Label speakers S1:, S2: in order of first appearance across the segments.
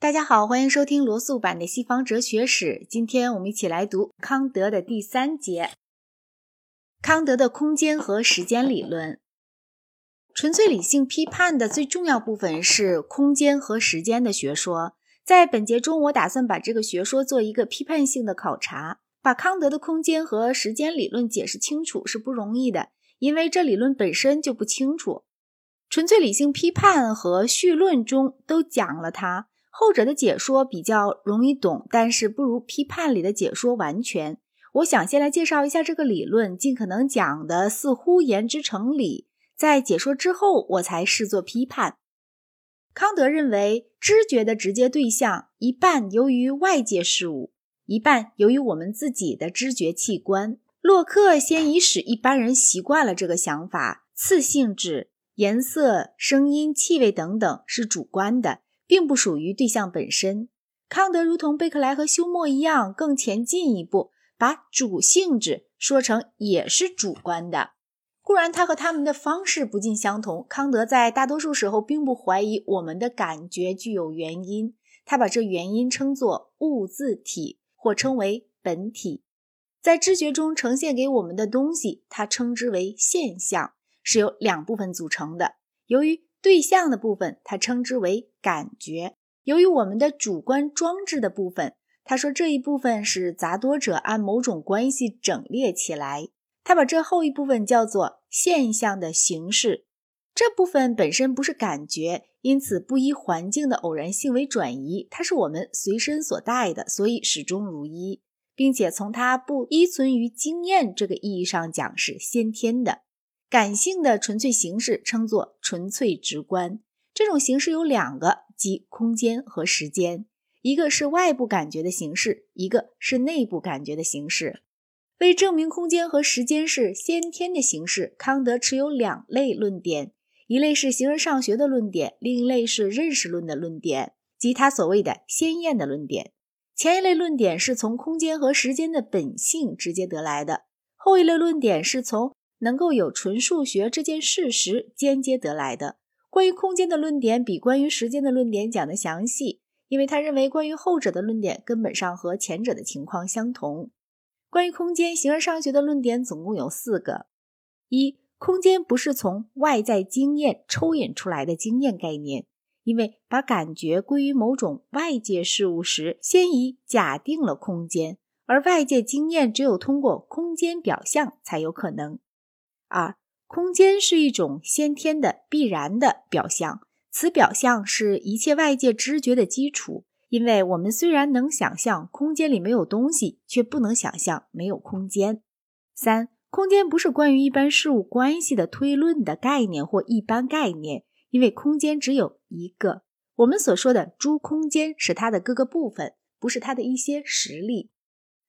S1: 大家好，欢迎收听罗素版的西方哲学史。今天我们一起来读康德的第三节。康德的空间和时间理论，纯粹理性批判的最重要部分是空间和时间的学说。在本节中，我打算把这个学说做一个批判性的考察。把康德的空间和时间理论解释清楚是不容易的，因为这理论本身就不清楚。纯粹理性批判和绪论中都讲了它。后者的解说比较容易懂，但是不如批判里的解说完全。我想先来介绍一下这个理论，尽可能讲的似乎言之成理。在解说之后，我才视作批判。康德认为，知觉的直接对象一半由于外界事物，一半由于我们自己的知觉器官。洛克先已使一般人习惯了这个想法：次性质、颜色、声音、气味等等是主观的。并不属于对象本身。康德如同贝克莱和休谟一样，更前进一步，把主性质说成也是主观的。固然，他和他们的方式不尽相同。康德在大多数时候并不怀疑我们的感觉具有原因，他把这原因称作物自体，或称为本体。在知觉中呈现给我们的东西，他称之为现象，是由两部分组成的。由于对象的部分，他称之为感觉。由于我们的主观装置的部分，他说这一部分是杂多者按某种关系整列起来。他把这后一部分叫做现象的形式。这部分本身不是感觉，因此不依环境的偶然性为转移。它是我们随身所带的，所以始终如一，并且从它不依存于经验这个意义上讲是先天的。感性的纯粹形式称作纯粹直观。这种形式有两个，即空间和时间。一个是外部感觉的形式，一个是内部感觉的形式。为证明空间和时间是先天的形式，康德持有两类论点：一类是形而上学的论点，另一类是认识论的论点，即他所谓的先验的论点。前一类论点是从空间和时间的本性直接得来的，后一类论点是从。能够有纯数学这件事实间接得来的。关于空间的论点比关于时间的论点讲得详细，因为他认为关于后者的论点根本上和前者的情况相同。关于空间，形而上学的论点总共有四个：一、空间不是从外在经验抽引出来的经验概念，因为把感觉归于某种外界事物时，先已假定了空间，而外界经验只有通过空间表象才有可能。二，空间是一种先天的必然的表象，此表象是一切外界知觉的基础。因为我们虽然能想象空间里没有东西，却不能想象没有空间。三，空间不是关于一般事物关系的推论的概念或一般概念，因为空间只有一个。我们所说的诸空间是它的各个部分，不是它的一些实例。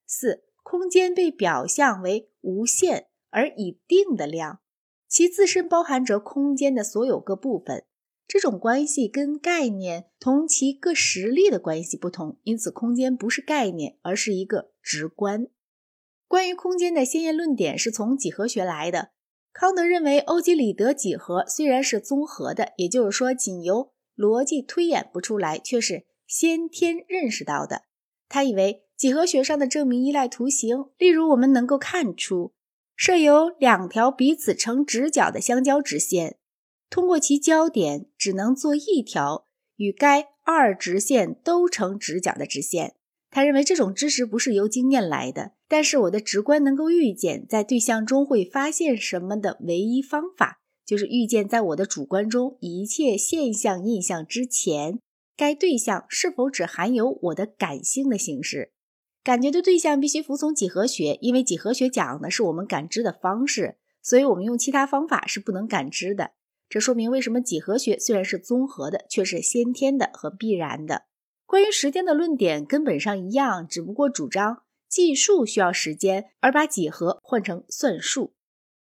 S1: 四，空间被表象为无限。而以定的量，其自身包含着空间的所有各部分。这种关系跟概念同其各实例的关系不同，因此空间不是概念，而是一个直观。关于空间的先验论点是从几何学来的。康德认为欧几里得几何虽然是综合的，也就是说仅由逻辑推演不出来，却是先天认识到的。他以为几何学上的证明依赖图形，例如我们能够看出。设有两条彼此成直角的相交直线，通过其交点只能做一条与该二直线都成直角的直线。他认为这种知识不是由经验来的，但是我的直观能够预见在对象中会发现什么的唯一方法，就是预见在我的主观中一切现象印象之前，该对象是否只含有我的感性的形式。感觉的对象必须服从几何学，因为几何学讲的是我们感知的方式，所以我们用其他方法是不能感知的。这说明为什么几何学虽然是综合的，却是先天的和必然的。关于时间的论点根本上一样，只不过主张计数需要时间，而把几何换成算术。